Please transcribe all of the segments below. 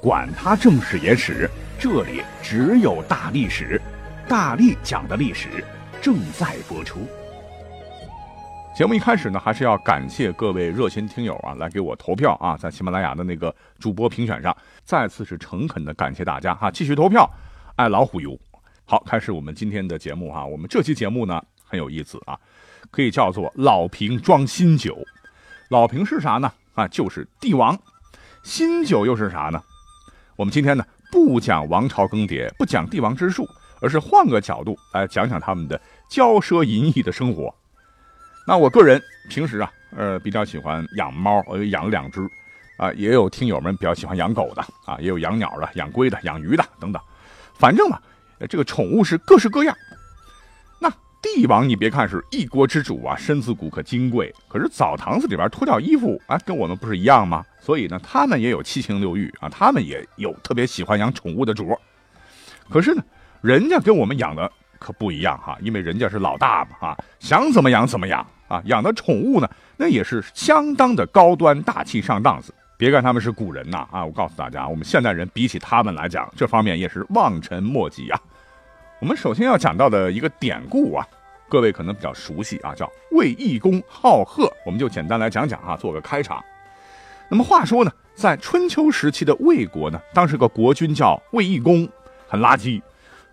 管他正史野史。这里只有大历史，大力讲的历史正在播出。节目一开始呢，还是要感谢各位热心听友啊，来给我投票啊，在喜马拉雅的那个主播评选上，再次是诚恳的感谢大家哈，继续投票，爱老虎油。好，开始我们今天的节目哈，我们这期节目呢很有意思啊，可以叫做老瓶装新酒。老瓶是啥呢？啊，就是帝王。新酒又是啥呢？我们今天呢？不讲王朝更迭，不讲帝王之术，而是换个角度来讲讲他们的骄奢淫逸的生活。那我个人平时啊，呃，比较喜欢养猫，我养了两只，啊，也有听友们比较喜欢养狗的，啊，也有养鸟的、养龟的、养鱼的等等。反正嘛，这个宠物是各式各样。帝王，你别看是一国之主啊，身子骨可金贵，可是澡堂子里边脱掉衣服，啊，跟我们不是一样吗？所以呢，他们也有七情六欲啊，他们也有特别喜欢养宠物的主。可是呢，人家跟我们养的可不一样哈，因为人家是老大嘛啊，想怎么养怎么养啊。养的宠物呢，那也是相当的高端大气上档次。别看他们是古人呐啊，我告诉大家，我们现代人比起他们来讲，这方面也是望尘莫及啊。我们首先要讲到的一个典故啊，各位可能比较熟悉啊，叫卫懿公好鹤，我们就简单来讲讲啊，做个开场。那么话说呢，在春秋时期的魏国呢，当时个国君叫卫懿公，很垃圾，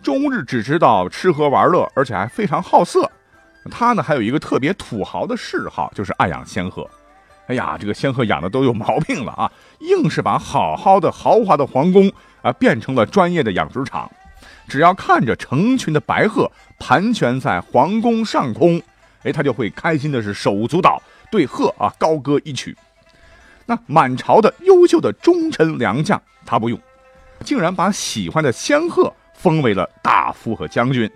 终日只知道吃喝玩乐，而且还非常好色。他呢还有一个特别土豪的嗜好，就是爱养仙鹤。哎呀，这个仙鹤养的都有毛病了啊，硬是把好好的豪华的皇宫啊变成了专业的养殖场。只要看着成群的白鹤盘旋在皇宫上空，哎，他就会开心的是手舞足蹈，对鹤啊高歌一曲。那满朝的优秀的忠臣良将，他不用，竟然把喜欢的仙鹤封为了大夫和将军，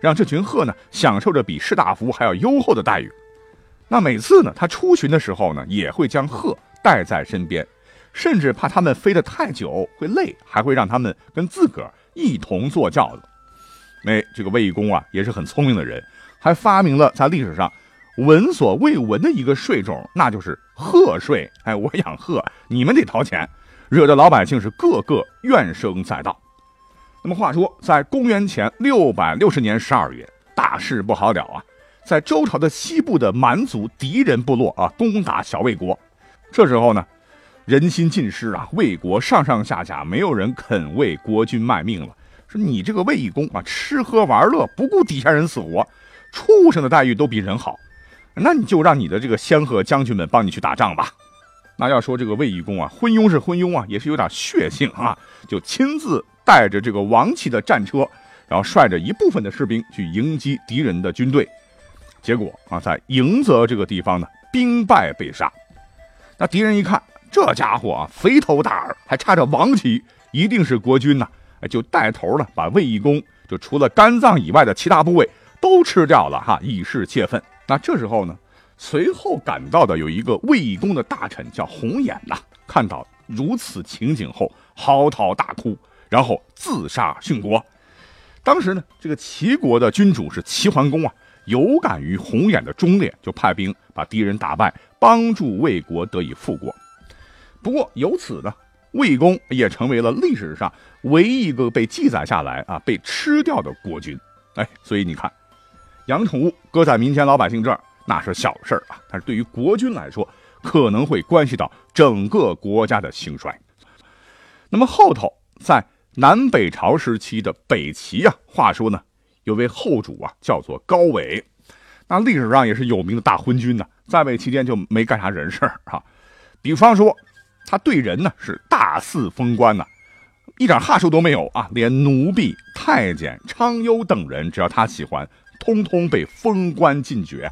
让这群鹤呢享受着比士大夫还要优厚的待遇。那每次呢，他出巡的时候呢，也会将鹤带在身边，甚至怕他们飞得太久会累，还会让他们跟自个儿一同坐轿子。哎，这个卫懿公啊，也是很聪明的人，还发明了在历史上。闻所未闻的一个税种，那就是鹤税。哎，我养鹤，你们得掏钱，惹得老百姓是个个怨声载道。那么话说，在公元前六百六十年十二月，大事不好了啊！在周朝的西部的蛮族敌人部落啊，攻打小魏国。这时候呢，人心尽失啊，魏国上上下下没有人肯为国君卖命了。说你这个卫懿公啊，吃喝玩乐不顾底下人死活，畜生的待遇都比人好。那你就让你的这个仙鹤将军们帮你去打仗吧。那要说这个卫懿公啊，昏庸是昏庸啊，也是有点血性啊，就亲自带着这个王旗的战车，然后率着一部分的士兵去迎击敌人的军队。结果啊，在迎泽这个地方呢，兵败被杀。那敌人一看这家伙啊，肥头大耳，还插着王旗，一定是国君呐，就带头呢，把卫懿公就除了肝脏以外的其他部位都吃掉了哈，以示泄愤。那这时候呢，随后赶到的有一个卫懿公的大臣叫红眼呐，看到如此情景后嚎啕大哭，然后自杀殉国。当时呢，这个齐国的君主是齐桓公啊，有感于红眼的忠烈，就派兵把敌人打败，帮助魏国得以复国。不过由此呢，魏公也成为了历史上唯一一个被记载下来啊被吃掉的国君。哎，所以你看。养宠物搁在民间老百姓这儿那是小事儿啊，但是对于国君来说，可能会关系到整个国家的兴衰。那么后头在南北朝时期的北齐啊，话说呢，有位后主啊，叫做高纬，那历史上也是有名的大昏君呢，在位期间就没干啥人事儿啊。比方说，他对人呢是大肆封官呐，一点哈数都没有啊，连奴婢、太监、昌优等人，只要他喜欢。通通被封官进爵，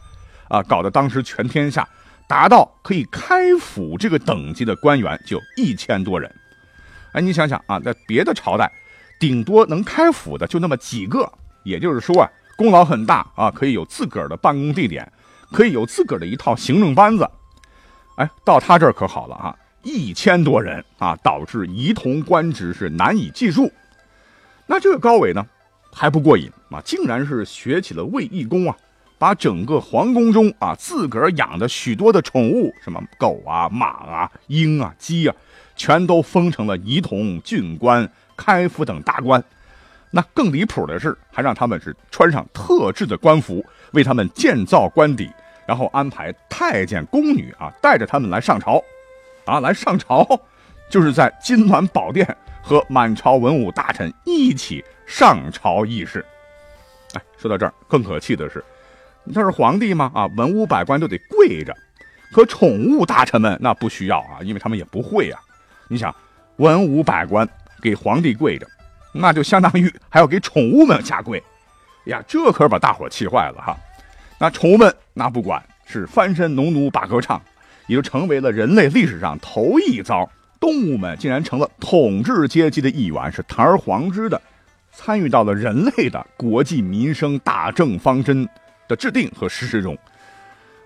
啊，搞得当时全天下达到可以开府这个等级的官员就一千多人。哎，你想想啊，在别的朝代，顶多能开府的就那么几个，也就是说啊，功劳很大啊，可以有自个儿的办公地点，可以有自个儿的一套行政班子。哎，到他这儿可好了啊，一千多人啊，导致仪同官职是难以计数。那这个高纬呢，还不过瘾啊，竟然是学起了卫懿公啊，把整个皇宫中啊自个儿养的许多的宠物，什么狗啊、马啊、鹰啊、鸡啊，全都封成了仪同、郡官、开府等大官。那更离谱的是，还让他们是穿上特制的官服，为他们建造官邸，然后安排太监宫女啊带着他们来上朝，啊来上朝，就是在金銮宝殿。和满朝文武大臣一起上朝议事。哎，说到这儿，更可气的是，他是皇帝吗？啊，文武百官都得跪着，可宠物大臣们那不需要啊，因为他们也不会啊。你想，文武百官给皇帝跪着，那就相当于还要给宠物们下跪。呀，这可是把大伙气坏了哈。那宠物们那不管，是翻身农奴把歌唱，也就成为了人类历史上头一遭。动物们竟然成了统治阶级的一员，是堂而皇之的参与到了人类的国际民生大政方针的制定和实施中。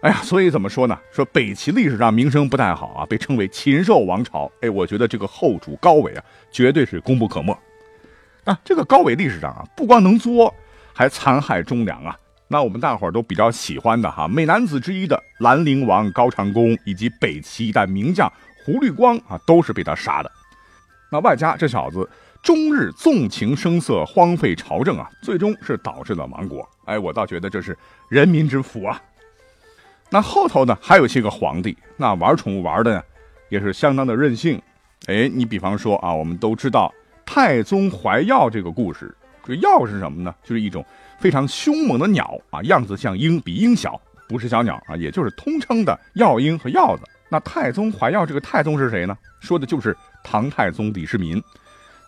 哎呀，所以怎么说呢？说北齐历史上名声不太好啊，被称为禽兽王朝。哎，我觉得这个后主高纬啊，绝对是功不可没。啊，这个高纬历史上啊，不光能作，还残害忠良啊。那我们大伙儿都比较喜欢的哈，美男子之一的兰陵王高长恭，以及北齐一代名将。胡律光啊，都是被他杀的。那外加这小子终日纵情声色，荒废朝政啊，最终是导致了亡国。哎，我倒觉得这是人民之福啊。那后头呢，还有些个皇帝，那玩宠物玩的呢，也是相当的任性。哎，你比方说啊，我们都知道太宗怀药这个故事。这药是什么呢？就是一种非常凶猛的鸟啊，样子像鹰，比鹰小，不是小鸟啊，也就是通称的药鹰和药子。那太宗怀药，这个太宗是谁呢？说的就是唐太宗李世民。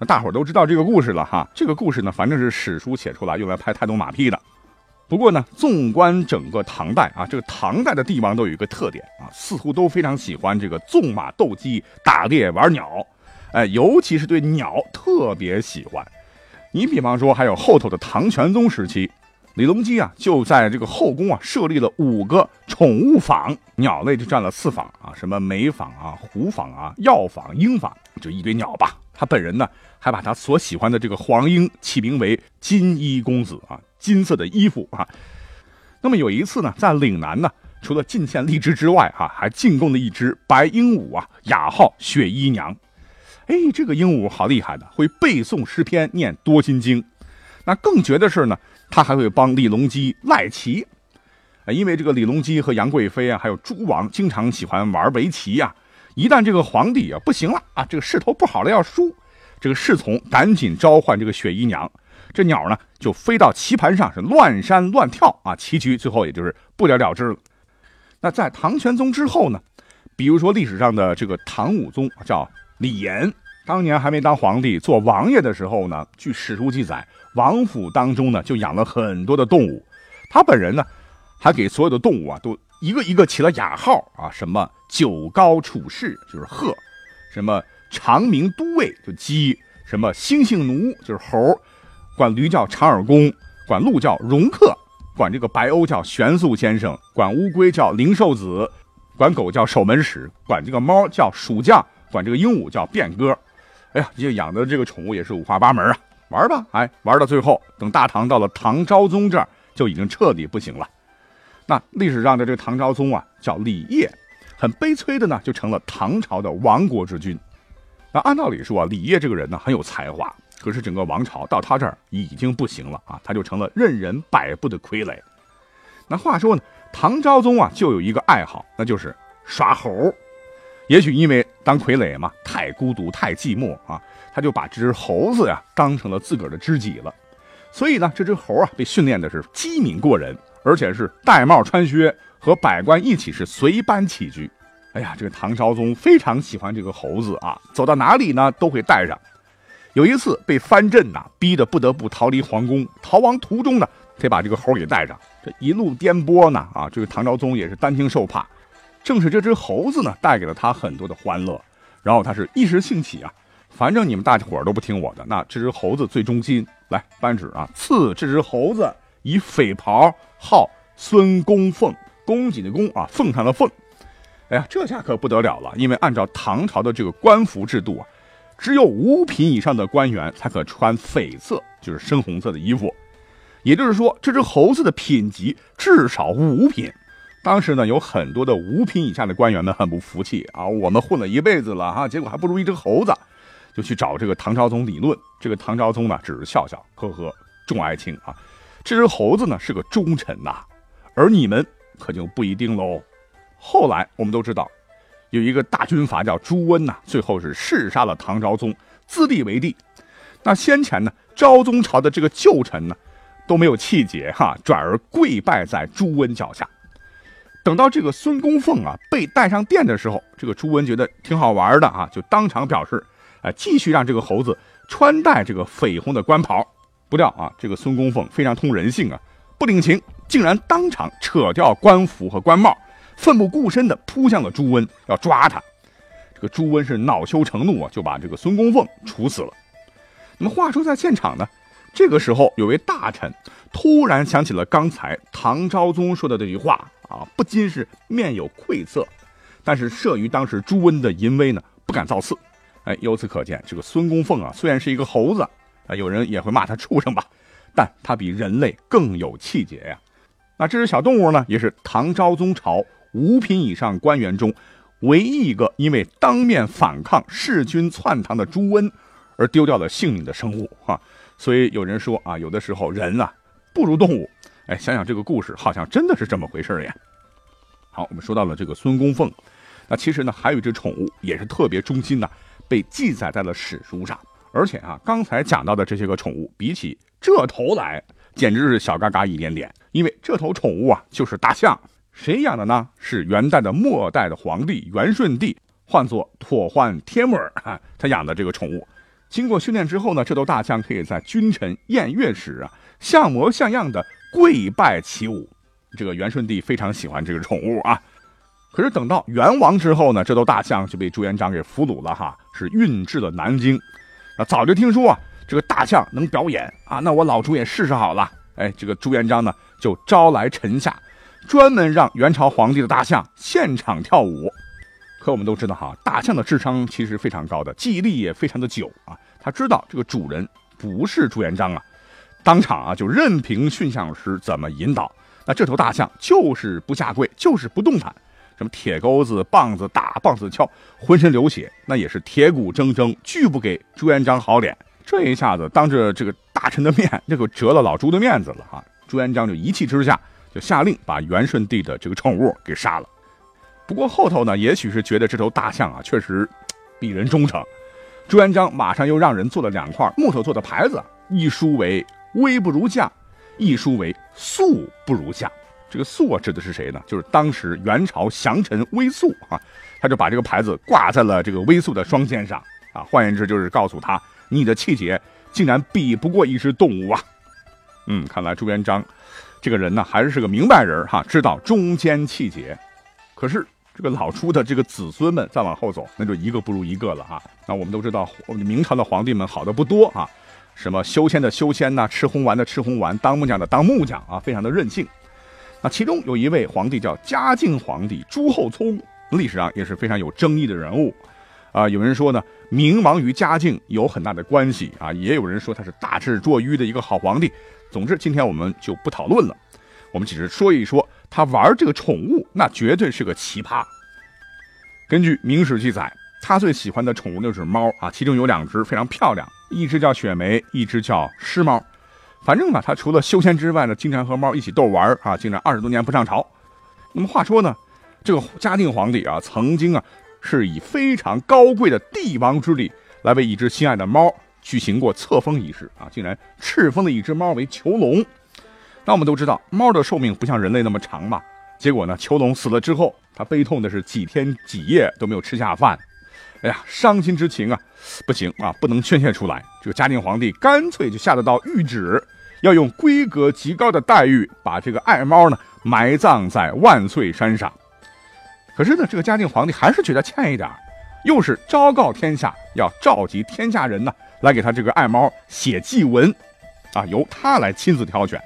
那大伙都知道这个故事了哈。这个故事呢，反正是史书写出来用来拍太宗马屁的。不过呢，纵观整个唐代啊，这个唐代的帝王都有一个特点啊，似乎都非常喜欢这个纵马斗鸡、打猎玩鸟，哎，尤其是对鸟特别喜欢。你比方说，还有后头的唐玄宗时期。李隆基啊，就在这个后宫啊设立了五个宠物坊，鸟类就占了四坊啊，什么梅坊啊、狐坊啊、药坊、鹰坊，就一堆鸟吧。他本人呢，还把他所喜欢的这个黄莺起名为金衣公子啊，金色的衣服啊。那么有一次呢，在岭南呢，除了进献荔枝之外啊，还进贡了一只白鹦鹉啊，雅号雪姨娘。哎，这个鹦鹉好厉害的，会背诵诗篇，念多心经。那更绝的是呢。他还会帮李隆基赖棋，因为这个李隆基和杨贵妃啊，还有诸王经常喜欢玩围棋呀。一旦这个皇帝啊不行了啊，这个势头不好了要输，这个侍从赶紧召唤这个雪姨娘，这鸟呢就飞到棋盘上是乱扇乱跳啊，棋局最后也就是不了了之了。那在唐玄宗之后呢，比如说历史上的这个唐武宗叫李炎。当年还没当皇帝做王爷的时候呢，据史书记载，王府当中呢就养了很多的动物，他本人呢还给所有的动物啊都一个一个起了雅号啊，什么九高处士就是鹤，什么长鸣都尉就鸡，什么猩猩奴就是猴，管驴叫长耳公，管鹿叫容克，管这个白鸥叫玄素先生，管乌龟叫灵寿子，管狗叫守门使，管这个猫叫鼠将，管这个鹦鹉叫变哥。哎呀，这养的这个宠物也是五花八门啊，玩吧，哎，玩到最后，等大唐到了唐昭宗这儿，就已经彻底不行了。那历史上的这个唐昭宗啊，叫李晔，很悲催的呢，就成了唐朝的亡国之君。那按道理说啊，李晔这个人呢很有才华，可是整个王朝到他这儿已经不行了啊，他就成了任人摆布的傀儡。那话说呢，唐昭宗啊就有一个爱好，那就是耍猴。也许因为当傀儡嘛，太孤独、太寂寞啊，他就把这只猴子呀当成了自个儿的知己了。所以呢，这只猴啊被训练的是机敏过人，而且是戴帽穿靴，和百官一起是随班起居。哎呀，这个唐昭宗非常喜欢这个猴子啊，走到哪里呢都会带上。有一次被藩镇呐逼得不得不逃离皇宫，逃亡途中呢，得把这个猴给带上。这一路颠簸呢，啊，这个唐昭宗也是担惊受怕。正是这只猴子呢，带给了他很多的欢乐。然后他是一时兴起啊，反正你们大家伙儿都不听我的，那这只猴子最忠心。来扳指啊，赐这只猴子以匪袍，号孙公凤，公瑾的公啊，凤上的凤。哎呀，这下可不得了了，因为按照唐朝的这个官服制度啊，只有五品以上的官员才可穿绯色，就是深红色的衣服。也就是说，这只猴子的品级至少五品。当时呢，有很多的五品以下的官员们很不服气啊，我们混了一辈子了哈，结果还不如一只猴子。就去找这个唐昭宗理论，这个唐昭宗呢只是笑笑，呵呵，众爱卿啊，这只猴子呢是个忠臣呐，而你们可就不一定喽。后来我们都知道，有一个大军阀叫朱温呐，最后是弑杀了唐昭宗，自立为帝。那先前呢，昭宗朝的这个旧臣呢都没有气节哈，转而跪拜在朱温脚下。等到这个孙公凤啊被带上殿的时候，这个朱温觉得挺好玩的啊，就当场表示。哎，继续让这个猴子穿戴这个绯红的官袍，不料啊，这个孙公凤非常通人性啊，不领情，竟然当场扯掉官服和官帽，奋不顾身地扑向了朱温，要抓他。这个朱温是恼羞成怒啊，就把这个孙公凤处死了。那么话说在现场呢，这个时候有位大臣突然想起了刚才唐昭宗说的这句话啊，不禁是面有愧色，但是慑于当时朱温的淫威呢，不敢造次。哎，由此可见，这个孙公凤啊，虽然是一个猴子啊，有人也会骂他畜生吧，但他比人类更有气节呀。那这只小动物呢，也是唐昭宗朝五品以上官员中唯一一个因为当面反抗弑君篡唐的朱温而丢掉了性命的生物哈。所以有人说啊，有的时候人啊不如动物。哎，想想这个故事，好像真的是这么回事呀。好，我们说到了这个孙公凤，那其实呢，还有一只宠物也是特别忠心的。被记载在了史书上，而且啊，刚才讲到的这些个宠物，比起这头来，简直是小嘎嘎一点点。因为这头宠物啊，就是大象。谁养的呢？是元代的末代的皇帝元顺帝，唤作妥焕天母儿啊，他养的这个宠物。经过训练之后呢，这头大象可以在君臣宴乐时啊，像模像样的跪拜起舞。这个元顺帝非常喜欢这个宠物啊。可是等到元王之后呢，这头大象就被朱元璋给俘虏了哈，是运至了南京。啊，早就听说啊，这个大象能表演啊，那我老朱也试试好了。哎，这个朱元璋呢，就招来臣下，专门让元朝皇帝的大象现场跳舞。可我们都知道哈，大象的智商其实非常高的，记忆力也非常的久啊。他知道这个主人不是朱元璋啊，当场啊就任凭驯象师怎么引导，那这头大象就是不下跪，就是不动弹。什么铁钩子、棒子打、棒子敲，浑身流血，那也是铁骨铮铮，拒不给朱元璋好脸。这一下子当着这个大臣的面，这可折了老朱的面子了哈。朱元璋就一气之下，就下令把元顺帝的这个宠物给杀了。不过后头呢，也许是觉得这头大象啊确实比人忠诚，朱元璋马上又让人做了两块木头做的牌子，一书为“威不如将”，一书为“素不如相”。这个肃啊，指的是谁呢？就是当时元朝降臣威肃啊，他就把这个牌子挂在了这个威肃的双肩上啊。换言之，就是告诉他，你的气节竟然比不过一只动物啊。嗯，看来朱元璋这个人呢，还是是个明白人哈，知道忠奸气节。可是这个老朱的这个子孙们再往后走，那就一个不如一个了哈。那我们都知道，明朝的皇帝们好的不多啊，什么修仙的修仙呐，吃红丸的吃红丸，当木匠的当木匠啊，非常的任性。那其中有一位皇帝叫嘉靖皇帝朱厚熜，历史上也是非常有争议的人物，啊，有人说呢，明亡于嘉靖有很大的关系啊，也有人说他是大智若愚的一个好皇帝。总之，今天我们就不讨论了，我们只是说一说他玩这个宠物，那绝对是个奇葩。根据《明史》记载，他最喜欢的宠物就是猫啊，其中有两只非常漂亮，一只叫雪梅，一只叫狮猫。反正吧，他除了修仙之外呢，经常和猫一起逗玩啊，竟然二十多年不上朝。那么话说呢，这个嘉靖皇帝啊，曾经啊是以非常高贵的帝王之礼来为一只心爱的猫举行过册封仪式啊，竟然敕封了一只猫为囚龙。那我们都知道，猫的寿命不像人类那么长嘛。结果呢，囚龙死了之后，他悲痛的是几天几夜都没有吃下饭。哎呀，伤心之情啊，不行啊，不能宣泄出来。这个嘉靖皇帝干脆就下得到谕旨，要用规格极高的待遇把这个爱猫呢埋葬在万岁山上。可是呢，这个嘉靖皇帝还是觉得欠一点又是昭告天下，要召集天下人呢来给他这个爱猫写祭文，啊，由他来亲自挑选，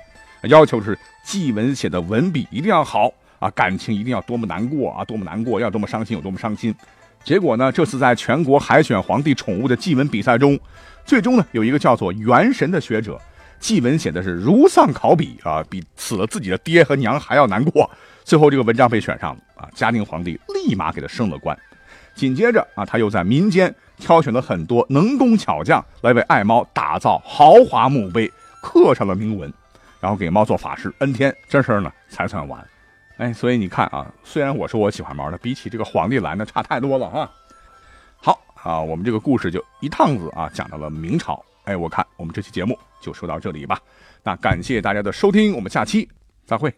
要求是祭文写的文笔一定要好啊，感情一定要多么难过啊，多么难过，要多么伤心有多么伤心。结果呢，这次在全国海选皇帝宠物的祭文比赛中，最终呢有一个叫做元神的学者，祭文写的是如丧考妣啊，比死了自己的爹和娘还要难过。最后这个文章被选上了啊，嘉定皇帝立马给他升了官。紧接着啊，他又在民间挑选了很多能工巧匠来为爱猫打造豪华墓碑，刻上了铭文，然后给猫做法事恩天，这事儿呢才算完。哎，所以你看啊，虽然我说我喜欢猫，的，比起这个皇帝来呢差太多了啊。好啊，我们这个故事就一趟子啊讲到了明朝。哎，我看我们这期节目就说到这里吧。那感谢大家的收听，我们下期再会。